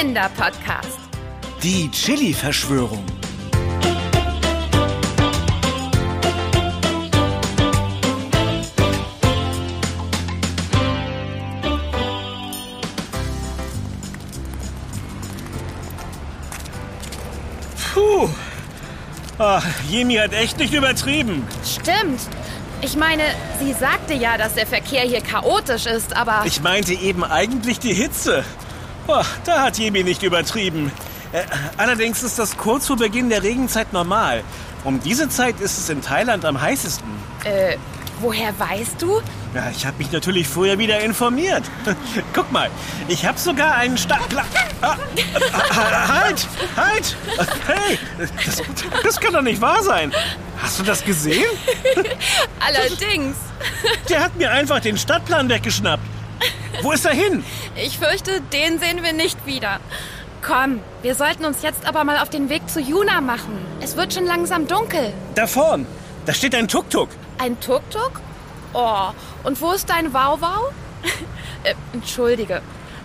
Kinderpodcast. Die Chili-Verschwörung. Puh. Ah, Jemi hat echt nicht übertrieben. Stimmt. Ich meine, sie sagte ja, dass der Verkehr hier chaotisch ist, aber... Ich meinte eben eigentlich die Hitze. Oh, da hat Jemi nicht übertrieben. Äh, allerdings ist das kurz vor Beginn der Regenzeit normal. Um diese Zeit ist es in Thailand am heißesten. Äh, woher weißt du? Ja, ich habe mich natürlich vorher wieder informiert. Guck mal, ich habe sogar einen Startplan. Ah, ah, halt, halt! Hey, das, das kann doch nicht wahr sein. Hast du das gesehen? Allerdings. Der hat mir einfach den Stadtplan weggeschnappt. Wo ist er hin? Ich fürchte, den sehen wir nicht wieder. Komm, wir sollten uns jetzt aber mal auf den Weg zu Juna machen. Es wird schon langsam dunkel. Da vorn. Da steht ein Tuk-Tuk. Ein Tuk-Tuk? Oh, und wo ist dein Wauwau? äh, entschuldige.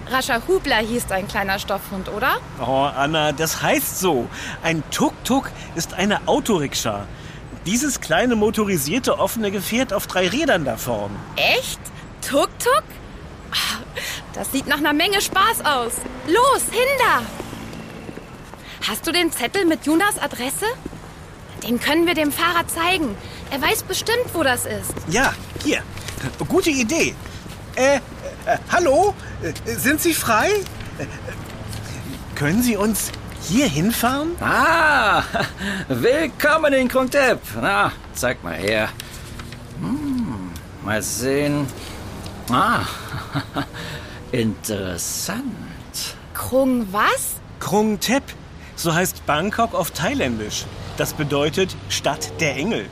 Rascha Hubler hieß dein kleiner Stoffhund, oder? Oh, Anna, das heißt so. Ein Tuk-Tuk ist eine Autorikscha. Dieses kleine motorisierte offene Gefährt auf drei Rädern da vorn. Echt? Tuk-Tuk? Das sieht nach einer Menge Spaß aus. Los, hinter! Hast du den Zettel mit Junas Adresse? Den können wir dem Fahrer zeigen. Er weiß bestimmt, wo das ist. Ja, hier. Gute Idee. Äh, äh hallo? Äh, sind Sie frei? Äh, können Sie uns hier hinfahren? Ah, willkommen in Krungtep. Na, zeig mal her. Hm, mal sehen. Ah, interessant. Krung was? Krung Thep. So heißt Bangkok auf Thailändisch. Das bedeutet Stadt der Engel.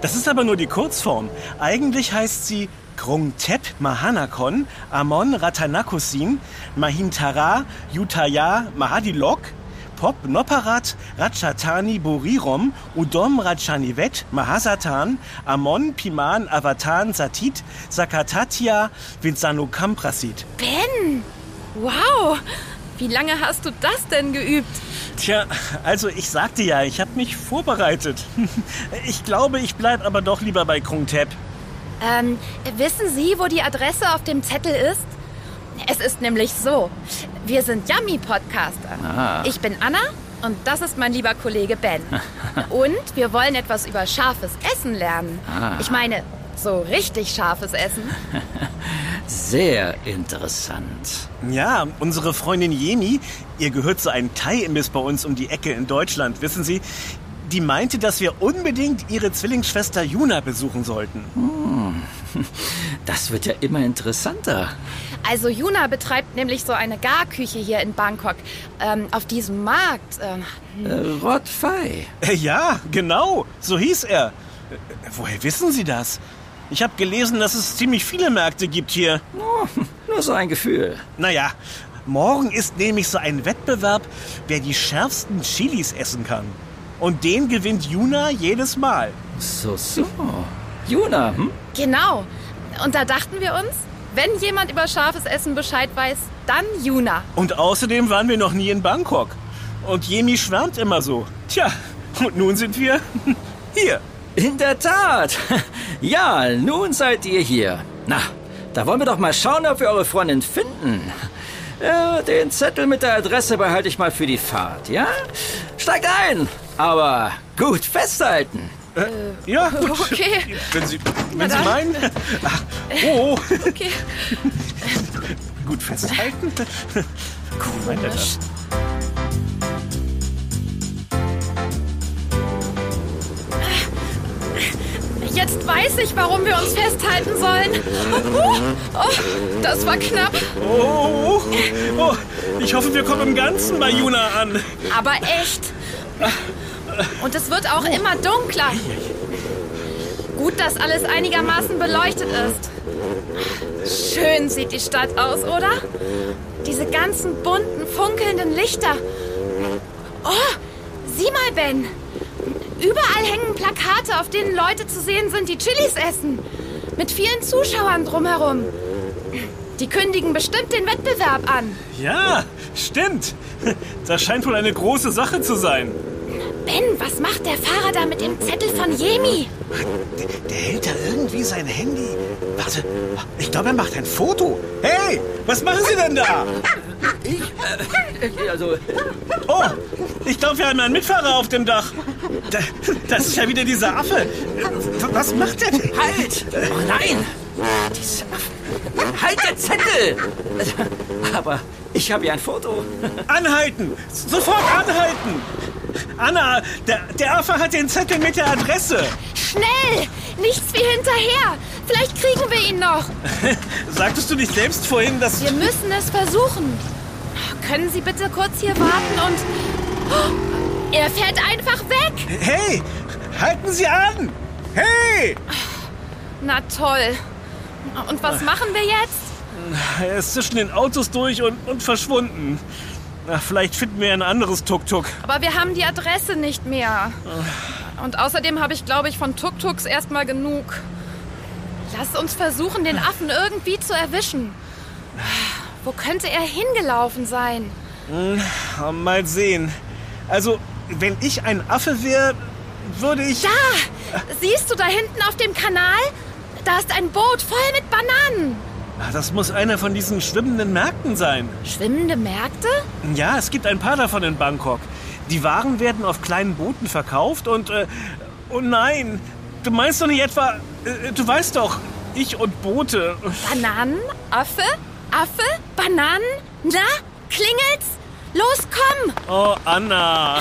Das ist aber nur die Kurzform. Eigentlich heißt sie Krung Thep Mahanakon Amon Ratanakosin Mahintara Yutaya Mahadilok Pop Noparat Ratchatani Borirom Udom Ratchanivet Mahasatan Amon Piman Avatan Satit Sakatatia Vinsanukam Prasit. Ben! Wow! Wie lange hast du das denn geübt? Tja, also ich sagte ja, ich habe mich vorbereitet. Ich glaube, ich bleib aber doch lieber bei Krungtep. Ähm, wissen Sie, wo die Adresse auf dem Zettel ist? Es ist nämlich so. Wir sind Yummy-Podcaster. Ah. Ich bin Anna und das ist mein lieber Kollege Ben. Und wir wollen etwas über scharfes Essen lernen. Ah. Ich meine, so richtig scharfes Essen. Sehr interessant. Ja, unsere Freundin Jemi, ihr gehört zu einem Thai-Imbiss bei uns um die Ecke in Deutschland, wissen Sie? Die meinte, dass wir unbedingt ihre Zwillingsschwester Juna besuchen sollten. Das wird ja immer interessanter. Also Juna betreibt nämlich so eine Garküche hier in Bangkok. Ähm, auf diesem Markt. Ähm, Äh, Rod Fei. Äh, Ja, genau, so hieß er. Äh, Woher wissen Sie das? Ich habe gelesen, dass es ziemlich viele Märkte gibt hier. Oh, nur so ein Gefühl. Naja, morgen ist nämlich so ein Wettbewerb, wer die schärfsten Chilis essen kann. Und den gewinnt Juna jedes Mal. So, so. Juna, hm? genau. Und da dachten wir uns, wenn jemand über scharfes Essen Bescheid weiß, dann Juna. Und außerdem waren wir noch nie in Bangkok. Und Jemi schwärmt immer so. Tja, und nun sind wir hier. In der Tat. Ja, nun seid ihr hier. Na, da wollen wir doch mal schauen, ob wir eure Freundin finden. Ja, den Zettel mit der Adresse behalte ich mal für die Fahrt, ja? Steigt ein, aber gut festhalten. Ja, gut. Okay. Wenn Sie, wenn Sie meinen. Ach, oh, Okay. gut festhalten. Das? Jetzt weiß ich, warum wir uns festhalten sollen. Oh, oh, das war knapp, Oh, oh, ich hoffe, wir kommen im Ganzen bei Juna an. aber echt. Und es wird auch immer dunkler. Gut, dass alles einigermaßen beleuchtet ist. Schön sieht die Stadt aus, oder? Diese ganzen bunten, funkelnden Lichter. Oh, sieh mal, Ben. Überall hängen Plakate, auf denen Leute zu sehen sind, die Chilis essen. Mit vielen Zuschauern drumherum. Die kündigen bestimmt den Wettbewerb an. Ja, stimmt. Das scheint wohl eine große Sache zu sein. Ben, was macht der Fahrer da mit dem Zettel von Jemi? Der, der hält da irgendwie sein Handy. Warte, ich glaube, er macht ein Foto. Hey, was machen Sie denn da? Äh, Also, Oh, ich glaube, wir haben einen Mitfahrer auf dem Dach. Da, das ist ja wieder dieser Affe. Was macht der denn? halt! Oh nein! Diese Affen. Halt der Zettel! Aber ich habe ja ein Foto. Anhalten! Sofort anhalten! Anna, der, der Affe hat den Zettel mit der Adresse. Schnell! Nichts wie hinterher! Vielleicht kriegen wir ihn noch. Sagtest du nicht selbst vorhin, dass... Wir müssen es versuchen. Können Sie bitte kurz hier warten und... Oh, er fährt einfach weg! Hey, halten Sie an! Hey! Na toll. Und was machen wir jetzt? Er ist zwischen den Autos durch und, und verschwunden. Na, vielleicht finden wir ein anderes Tuk-Tuk. Aber wir haben die Adresse nicht mehr. Und außerdem habe ich, glaube ich, von Tuk-Tuks erstmal genug. Lass uns versuchen, den Affen irgendwie zu erwischen. Wo könnte er hingelaufen sein? Mal sehen. Also, wenn ich ein Affe wäre, würde ich... Da! Siehst du da hinten auf dem Kanal? Da ist ein Boot voll mit Bananen. Ah, Das muss einer von diesen schwimmenden Märkten sein. Schwimmende Märkte? Ja, es gibt ein paar davon in Bangkok. Die Waren werden auf kleinen Booten verkauft und... Äh, oh nein, du meinst doch nicht etwa... Äh, du weißt doch, ich und Boote. Bananen? Affe? Affe? Bananen? Na? Klingelt's? Los, komm! Oh, Anna.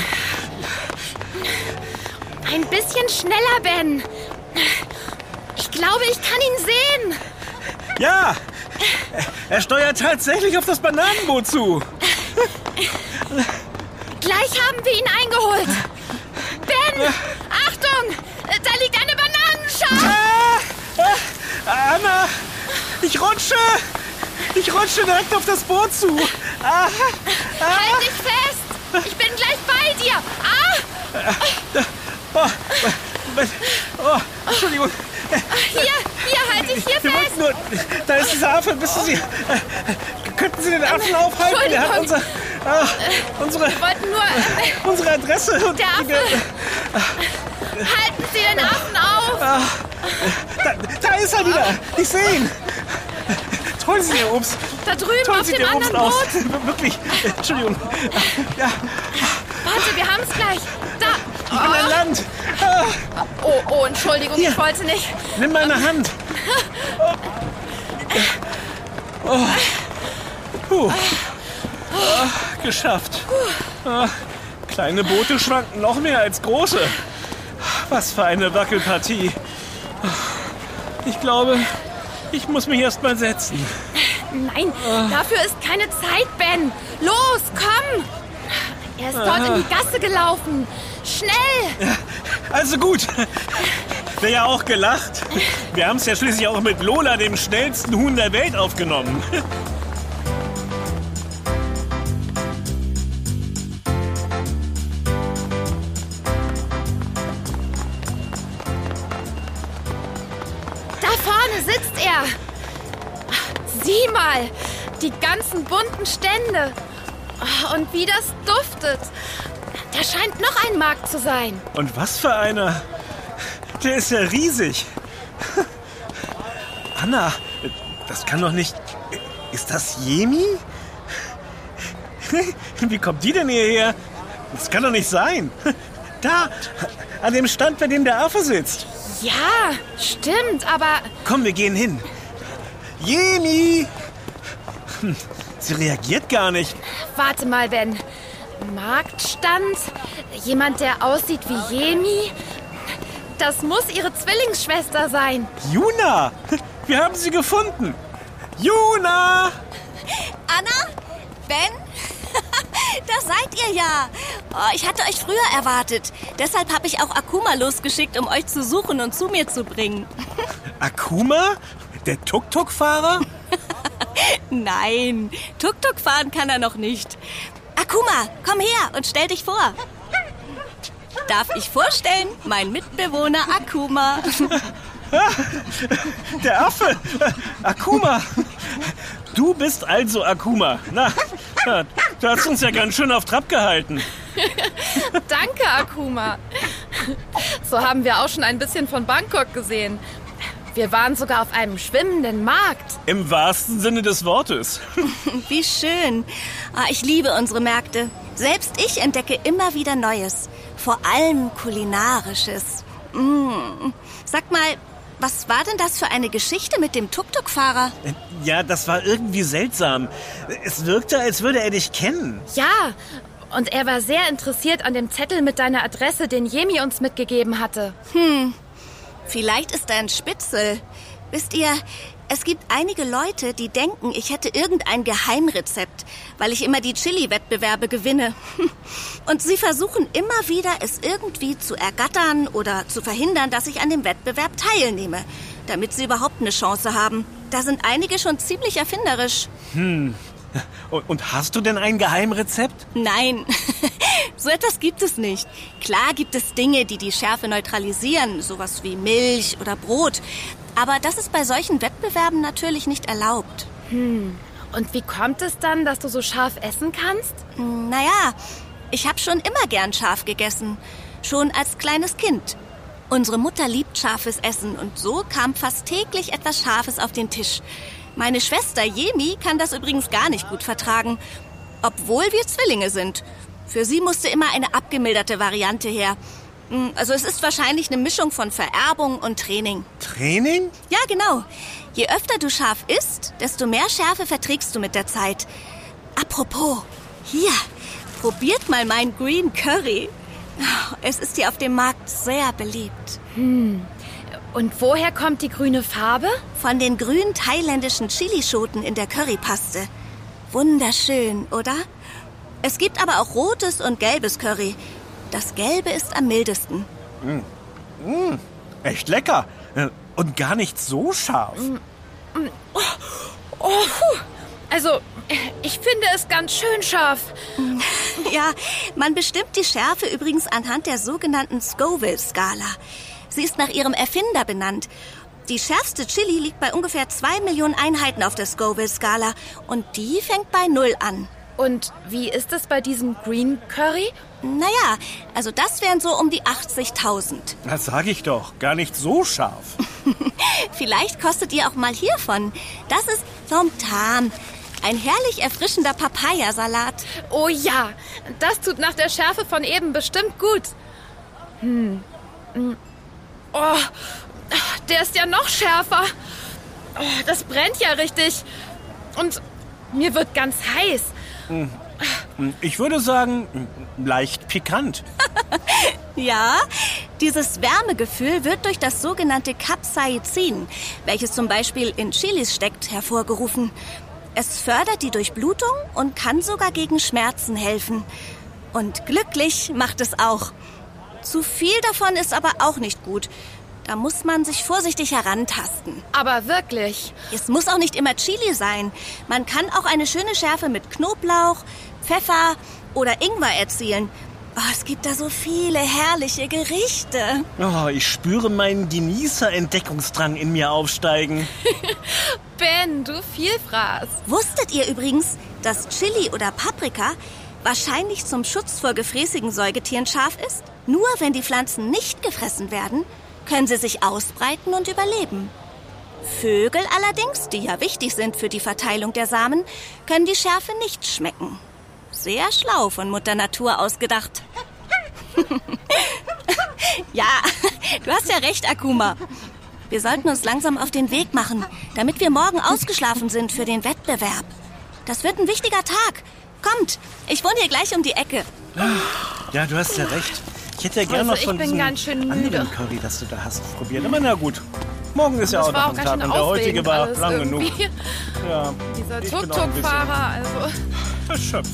Ein bisschen schneller, Ben. Ich glaube, ich kann ihn sehen. Ja, er steuert tatsächlich auf das Bananenboot zu. Gleich haben wir ihn eingeholt. Ben, Achtung! Da liegt eine Bananenschale. Ah, Anna, ich rutsche. Ich rutsche direkt auf das Boot zu. Ah, Halt dich fest. Ich bin gleich bei dir. Ah, oh, oh, Entschuldigung. hier, dich hier Wir fest. nur. Da ist dieser Affe. Wissen Sie. Äh, könnten Sie den Affen aufhalten? Der hat unser, ah, unsere, Wir wollten nur... Äh, unsere Adresse. Der Affe. halten Sie den Affen auf. Da, da ist er wieder. Ich sehe ihn. Holen Sie den Obst. Da drüben Holen auf Sie dem den Obst anderen aus. Boot. Wirklich. Entschuldigung. Ja, Warte, wir haben es gleich. Da. ich bin an Land. Ah, Oh, oh, Entschuldigung, Hier. ich wollte nicht. nimm meine Hand. Oh. Oh. Puh. Ah, geschafft. Ah, kleine Boote schwanken noch mehr als große. Was für eine Wackelpartie. Ich glaube, ich muss mich erst mal setzen. Nein, dafür ist keine Zeit, Ben. Los, komm. Er ist dort in die Gasse gelaufen. Schnell. Also gut. Wäre ja auch gelacht. Wir haben es ja schließlich auch mit Lola, dem schnellsten Huhn der Welt, aufgenommen. Da vorne sitzt er. Sieh mal, die ganzen bunten Stände. Und wie das duftet. Da scheint noch ein Markt zu sein. Und was für einer. Der ist ja riesig. Anna, das kann doch nicht. Ist das Jemi? Wie kommt die denn hierher? Das kann doch nicht sein. Da, an dem Stand, bei dem der Affe sitzt. Ja, stimmt, aber Komm, wir gehen hin. Jemi! Sie reagiert gar nicht. warte mal, Ben. Marktstand? Jemand, der aussieht wie Jemi? Das muss ihre Zwillingsschwester sein. Juna! Wir haben sie gefunden. Juna! Anna? Ben? da seid ihr ja. Oh, ich hatte euch früher erwartet. Deshalb habe ich auch Akuma losgeschickt, um euch zu suchen und zu mir zu bringen. Akuma? Der Tuk-Tuk-Fahrer? Nein, Tuk-Tuk fahren kann er noch nicht. Akuma, komm her und stell dich vor. Darf ich vorstellen, mein Mitbewohner Akuma. Der Affe! Akuma! Du bist also Akuma. Na, du hast uns ja ganz schön auf Trab gehalten. Danke, Akuma. So haben wir auch schon ein bisschen von Bangkok gesehen. Wir waren sogar auf einem schwimmenden Markt. Im wahrsten Sinne des Wortes. Wie schön. Ah, ich liebe unsere Märkte. Selbst ich entdecke immer wieder Neues. Vor allem kulinarisches. Mm. Sag mal, was war denn das für eine Geschichte mit dem Tuk-Tuk-Fahrer? Ja, das war irgendwie seltsam. Es wirkte, als würde er dich kennen. Ja, und er war sehr interessiert an dem Zettel mit deiner Adresse, den Jemi uns mitgegeben hatte. Vielleicht ist er ein Spitzel. Wisst ihr, es gibt einige Leute, die denken, ich hätte irgendein Geheimrezept, weil ich immer die Chili-Wettbewerbe gewinne. Und sie versuchen immer wieder, es irgendwie zu ergattern oder zu verhindern, dass ich an dem Wettbewerb teilnehme, damit sie überhaupt eine Chance haben. Da sind einige schon ziemlich erfinderisch. Und, und hast du denn ein Geheimrezept? Nein, so etwas gibt es nicht. Klar gibt es Dinge, die die Schärfe neutralisieren, sowas wie Milch oder Brot. Aber das ist bei solchen Wettbewerben natürlich nicht erlaubt. Und wie kommt es dann, dass du so scharf essen kannst? Naja, ich habe schon immer gern scharf gegessen. Schon als kleines Kind. Unsere Mutter liebt scharfes Essen und so kam fast täglich etwas Scharfes auf den Tisch. Meine Schwester Jemi kann das übrigens gar nicht gut vertragen, obwohl wir Zwillinge sind. Für sie musste immer eine abgemilderte Variante her. Hm, Also es ist wahrscheinlich eine Mischung von Vererbung und Training. Training? Ja, genau. Je öfter du scharf isst, desto mehr Schärfe verträgst du mit der Zeit. Apropos, hier, probiert mal mein Green Curry. Es ist hier auf dem Markt sehr beliebt. Und woher kommt die grüne Farbe? Von den grünen thailändischen Chilischoten in der Currypaste. Wunderschön, oder? Es gibt aber auch rotes und gelbes Curry. Das gelbe ist am mildesten. Echt lecker. Äh, Und gar nicht so scharf. Also, ich finde es ganz schön scharf. Ja, man bestimmt die Schärfe übrigens anhand der sogenannten Scoville-Skala. Sie ist nach ihrem Erfinder benannt. Die schärfste Chili liegt bei ungefähr zwei Millionen Einheiten auf der Scoville-Skala und die fängt bei Null an. Und wie ist es bei diesem Green Curry? Naja, also das wären so um die 80.000. Das sag ich doch. Gar nicht so scharf. Vielleicht kostet ihr auch mal hiervon. Das ist Somtam. Ein herrlich erfrischender Papayasalat. Oh ja, das tut nach der Schärfe von eben bestimmt gut. Hm. Mm. Oh, der ist ja noch schärfer. Oh, das brennt ja richtig. Und mir wird ganz heiß. Ich würde sagen, leicht pikant. Ja, dieses Wärmegefühl wird durch das sogenannte Capsaicin, welches zum Beispiel in Chilis steckt, hervorgerufen. Es fördert die Durchblutung und kann sogar gegen Schmerzen helfen. Und glücklich macht es auch. Zu viel davon ist aber auch nicht gut. Da muss man sich vorsichtig herantasten. Aber wirklich. Es muss auch nicht immer Chili sein. Man kann auch eine schöne Schärfe mit Knoblauch, Pfeffer oder Ingwer erzielen. Oh, es gibt da so viele herrliche Gerichte. Oh, ich spüre meinen Genießer-Entdeckungsdrang in mir aufsteigen. Ben, du Vielfraß. Wusstet ihr übrigens, dass Chili oder Paprika wahrscheinlich zum Schutz vor gefräßigen Säugetieren scharf ist? Nur wenn die Pflanzen nicht gefressen werden, können sie sich ausbreiten und überleben. Vögel allerdings, die ja wichtig sind für die Verteilung der Samen, können die Schärfe nicht schmecken. Sehr schlau von Mutter Natur ausgedacht. ja, du hast ja recht, Akuma. Wir sollten uns langsam auf den Weg machen, damit wir morgen ausgeschlafen sind für den Wettbewerb. Das wird ein wichtiger Tag. Kommt, ich wohne hier gleich um die Ecke. Ja, du hast ja recht. Ich hätte ja gerne Also, noch von bin diesem ganz schön müde. anderen Curry, das du da hast, probiert. Aber na gut. Morgen ist ja auch noch ein Tag und der heutige war lang genug. Ja, Dieser Tuk-Tuk-Fahrer, also. erschöpft.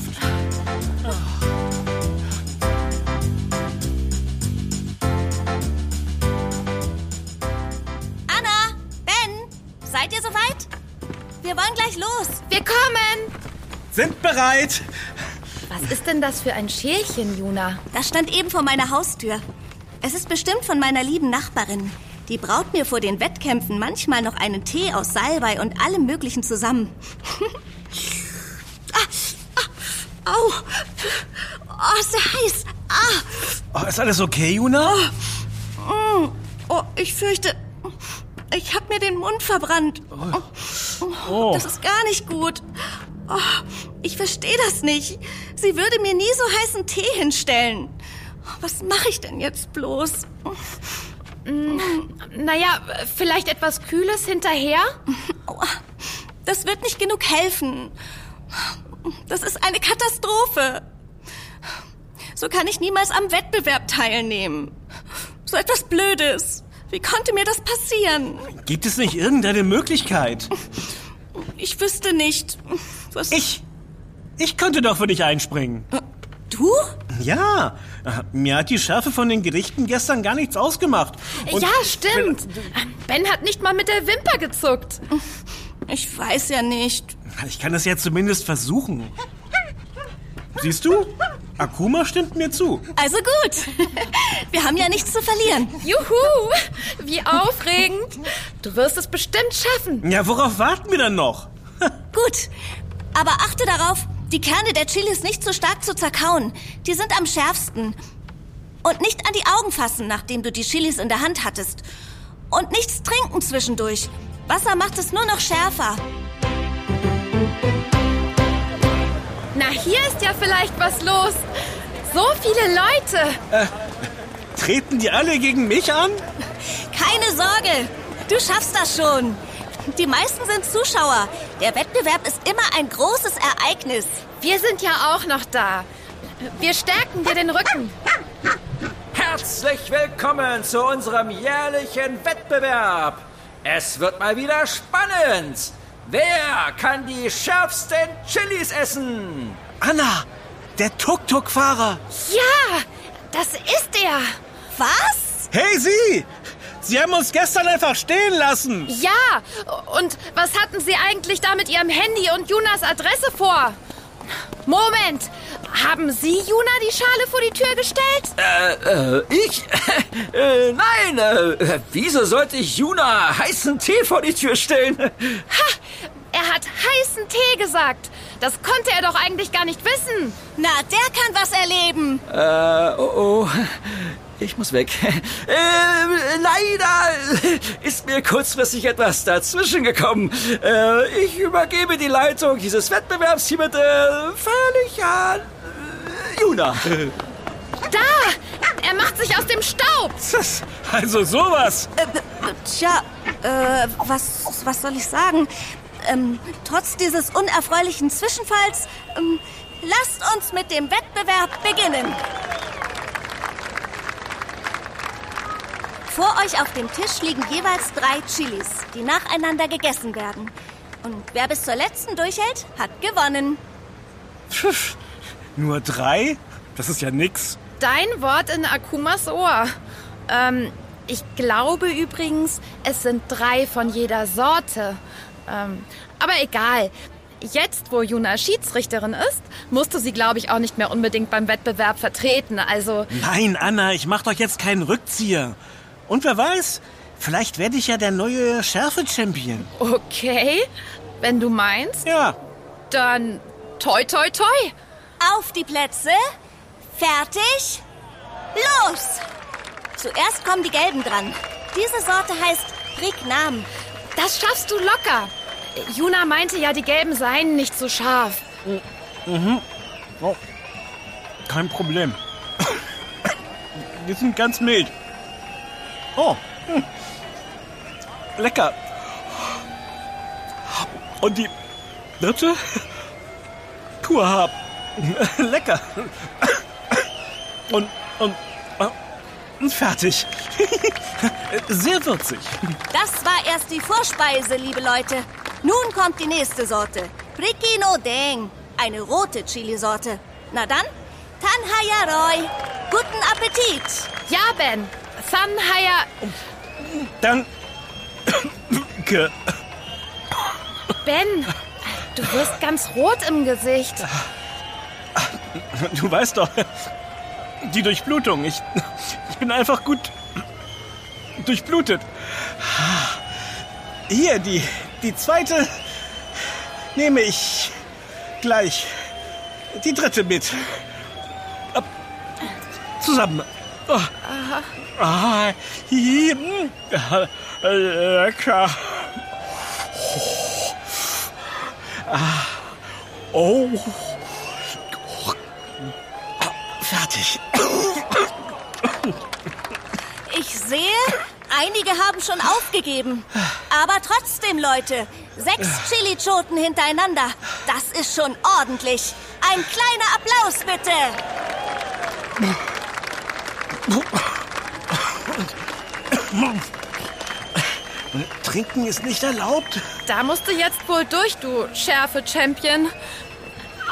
Anna, Ben, seid ihr soweit? Wir wollen gleich los. Wir kommen! Sind bereit. Was ist denn das für ein Schälchen, Juna? Das stand eben vor meiner Haustür. Es ist bestimmt von meiner lieben Nachbarin. Die braut mir vor den Wettkämpfen manchmal noch einen Tee aus Salbei und allem Möglichen zusammen. ah, ah, au! Oh, ist der heiß! Ah! Oh, ist alles okay, Juna? Oh, oh ich fürchte, ich habe mir den Mund verbrannt. Oh, das ist gar nicht gut. Oh, ich verstehe das nicht. Sie würde mir nie so heißen Tee hinstellen. Was mache ich denn jetzt bloß? Naja, vielleicht etwas Kühles hinterher? Das wird nicht genug helfen. Das ist eine Katastrophe. So kann ich niemals am Wettbewerb teilnehmen. So etwas Blödes. Wie konnte mir das passieren? Gibt es nicht irgendeine Möglichkeit? Ich wüsste nicht. Was? Ich. Ich könnte doch für dich einspringen. Du? Ja, mir hat die Schärfe von den Gerichten gestern gar nichts ausgemacht. Und ja, stimmt. Ben hat nicht mal mit der Wimper gezuckt. Ich weiß ja nicht. Ich kann es ja zumindest versuchen. Siehst du? Akuma stimmt mir zu. Also gut. Wir haben ja nichts zu verlieren. Juhu! Wie aufregend. Du wirst es bestimmt schaffen. Ja, worauf warten wir dann noch? gut. Aber achte darauf, die Kerne der Chilis nicht zu stark zu zerkauen. Die sind am schärfsten. Und nicht an die Augen fassen, nachdem du die Chilis in der Hand hattest. Und nichts trinken zwischendurch. Wasser macht es nur noch schärfer. Na, hier ist ja vielleicht was los. So viele Leute. Äh, treten die alle gegen mich an? Keine Sorge. Du schaffst das schon. Die meisten sind Zuschauer. Der Wettbewerb ist immer ein großes Ereignis. Wir sind ja auch noch da. Wir stärken dir den Rücken. Herzlich willkommen zu unserem jährlichen Wettbewerb. Es wird mal wieder spannend. Wer kann die schärfsten Chilis essen? Anna, der Tuk-Tuk-Fahrer. Ja, das ist er. Was? Hey, Sie! Sie haben uns gestern einfach stehen lassen. Ja, und was hatten Sie eigentlich da mit Ihrem Handy und Junas Adresse vor? Moment, haben Sie Juna die Schale vor die Tür gestellt? Äh, äh ich? äh, nein, äh, wieso sollte ich Juna heißen Tee vor die Tür stellen? Ha, er hat heißen Tee gesagt. Das konnte er doch eigentlich gar nicht wissen. Na, der kann was erleben. Äh, oh, oh. Ich muss weg. Äh, leider ist mir kurzfristig etwas dazwischen gekommen. Äh, ich übergebe die Leitung dieses Wettbewerbs hiermit äh, völlig an äh, Juna. Da! Er macht sich aus dem Staub! Also sowas! Äh, tja, äh, was, was soll ich sagen? Ähm, trotz dieses unerfreulichen Zwischenfalls, ähm, lasst uns mit dem Wettbewerb beginnen. Vor euch auf dem Tisch liegen jeweils drei Chilis, die nacheinander gegessen werden. Und wer bis zur letzten durchhält, hat gewonnen. Pfiff, nur drei? Das ist ja nix. Dein Wort in Akumas Ohr. Ähm, ich glaube übrigens, es sind drei von jeder Sorte. Ähm, aber egal. Jetzt, wo Juna Schiedsrichterin ist, musst du sie, glaube ich, auch nicht mehr unbedingt beim Wettbewerb vertreten. Also. Nein, Anna, ich mach doch jetzt keinen Rückzieher. Und wer weiß, vielleicht werde ich ja der neue Schärfe-Champion. Okay, wenn du meinst. Ja. Dann toi, toi, toi. Auf die Plätze. Fertig. Los! Zuerst kommen die Gelben dran. Diese Sorte heißt Rignam. Das schaffst du locker. Juna meinte ja, die Gelben seien nicht so scharf. Mhm. Oh. Kein Problem. Die sind ganz mild. Oh. Hm. Lecker. Und die dritte? Kurhab. Lecker. Und, und, und fertig. Sehr würzig. Das war erst die Vorspeise, liebe Leute. Nun kommt die nächste Sorte. Prikino Deng. Eine rote Chili-Sorte. Na dann, Tanhaya Roy. Guten Appetit. Ja, Ben. San Haya. Danke. Ben, du wirst ganz rot im Gesicht. Du weißt doch, die Durchblutung. Ich, ich bin einfach gut durchblutet. Hier, die, die zweite nehme ich gleich. Die dritte mit. Zusammen. Oh. Ah, hier. Lecker. Ah. Oh. Fertig. Ich sehe, einige haben schon aufgegeben. Aber trotzdem, Leute, sechs Chili-Choten hintereinander. Das ist schon ordentlich. Ein kleiner Applaus, bitte. Trinken ist nicht erlaubt. Da musst du jetzt wohl durch, du Schärfe-Champion.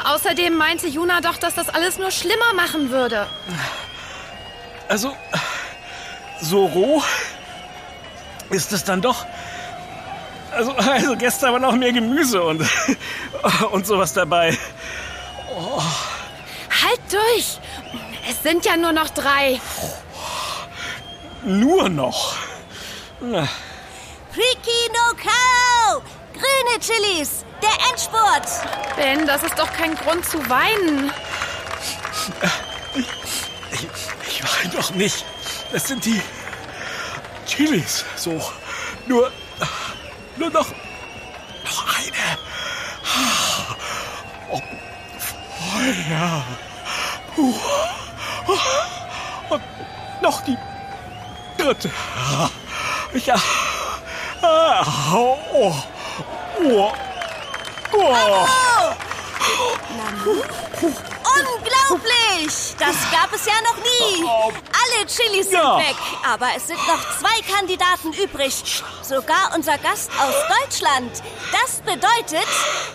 Außerdem meinte Juna doch, dass das alles nur schlimmer machen würde. Also, so roh ist es dann doch. Also, also gestern war noch mehr Gemüse und, und sowas dabei. Halt durch! Es sind ja nur noch drei. Nur noch. Freaky no Cow! Grüne Chilis! Der Endspurt! Ben, das ist doch kein Grund zu weinen. Ich, ich weine doch nicht. Das sind die Chilis. So. Nur. Nur noch. Noch eine. Oh, Feuer. Puh. Und noch die dritte. Ja. Ah, Oh. Oh. Oh. Unglaublich! Das gab es ja noch nie. Alle Chilis sind Ja. weg, aber es sind noch zwei Kandidaten übrig. Sogar unser Gast aus Deutschland. Das bedeutet,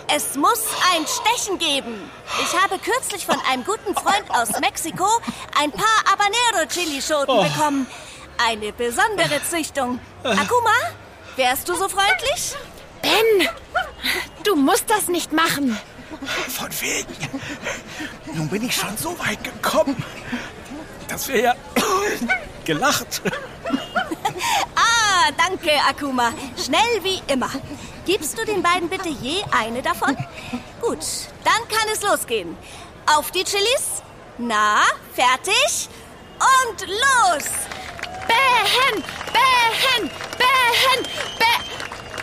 es muss ein Stechen geben. Ich habe kürzlich von einem guten Freund aus Mexiko ein paar Habanero-Chilischoten bekommen. Eine besondere Züchtung. Akuma, wärst du so freundlich? Ben, du musst das nicht machen. Von wegen. Nun bin ich schon so weit gekommen, dass wir ja gelacht. Ah, danke, Akuma. Schnell wie immer. Gibst du den beiden bitte je eine davon? Gut, dann kann es losgehen. Auf die Chilis. Na, fertig? Und los! Ben, Ben, Ben, Ben.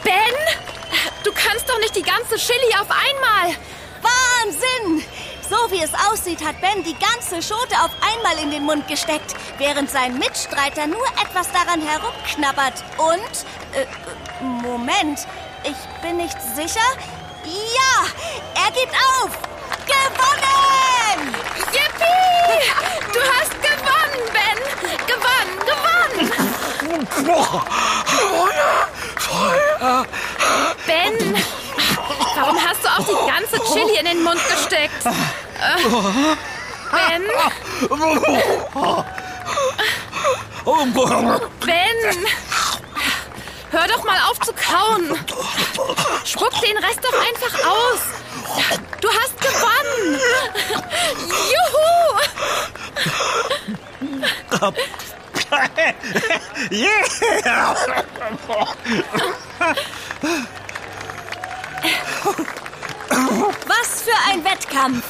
Ben? Du kannst doch nicht die ganze Chili auf einmal. Wahnsinn! So wie es aussieht, hat Ben die ganze Schote auf einmal in den Mund gesteckt, während sein Mitstreiter nur etwas daran herumknabbert. Und, äh, äh, Moment, ich bin nicht sicher. Ja, er gibt auf! Gewonnen! Yippie! Du hast gewonnen, Ben. Gewonnen, gewonnen. Ben, warum hast du auch die ganze Chili in den Mund gesteckt? Ben, Ben, hör doch mal auf zu kauen. Spuck den Rest doch einfach aus. Du hast gewonnen. Juhu! Yeah! Was für ein Wettkampf!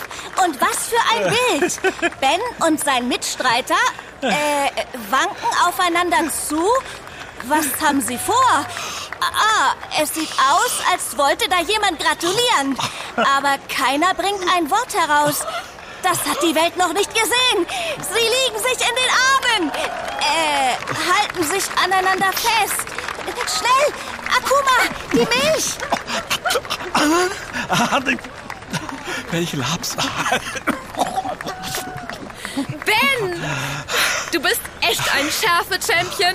Und was für ein Bild! Ben und sein Mitstreiter äh, wanken aufeinander zu. Was haben sie vor? Ah, es sieht aus, als wollte da jemand gratulieren. Aber keiner bringt ein Wort heraus. Das hat die Welt noch nicht gesehen. Sie liegen sich in den Armen. Äh, halten sich aneinander fest. Schnell! Akuma, die Milch! Welche Labs. Ben! Du bist echt ein Schärfe-Champion.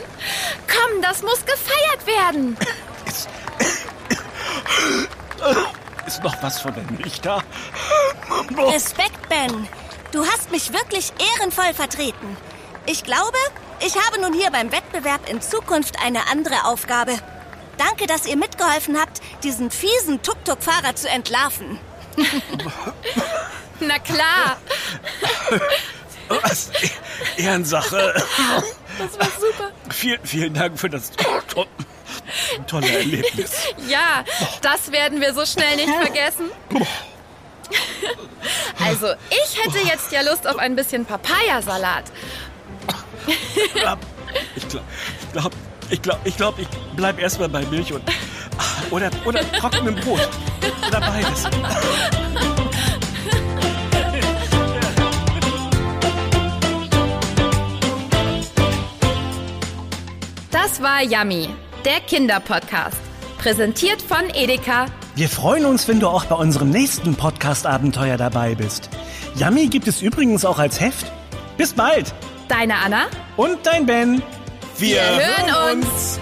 Komm, das muss gefeiert werden. Ist noch was von Milch da? Respekt, Ben. Du hast mich wirklich ehrenvoll vertreten. Ich glaube, ich habe nun hier beim Wettbewerb in Zukunft eine andere Aufgabe. Danke, dass ihr mitgeholfen habt, diesen fiesen Tuk-Tuk-Fahrer zu entlarven. Na klar. Was? Ehrensache. Das war super. Vielen, vielen Dank für das to tolle Erlebnis. Ja, das werden wir so schnell nicht vergessen. Also, ich hätte jetzt ja Lust auf ein bisschen Papayasalat. Ich glaube, ich glaube, ich glaube, ich, glaub, ich bleib erstmal bei Milch und. Oder, oder trockenem Brot. Oder beides. Das war Yummy, der Kinderpodcast. Präsentiert von Edeka. Wir freuen uns, wenn du auch bei unserem nächsten Podcast-Abenteuer dabei bist. Yummy gibt es übrigens auch als Heft. Bis bald! Deine Anna. Und dein Ben. Wir hören uns.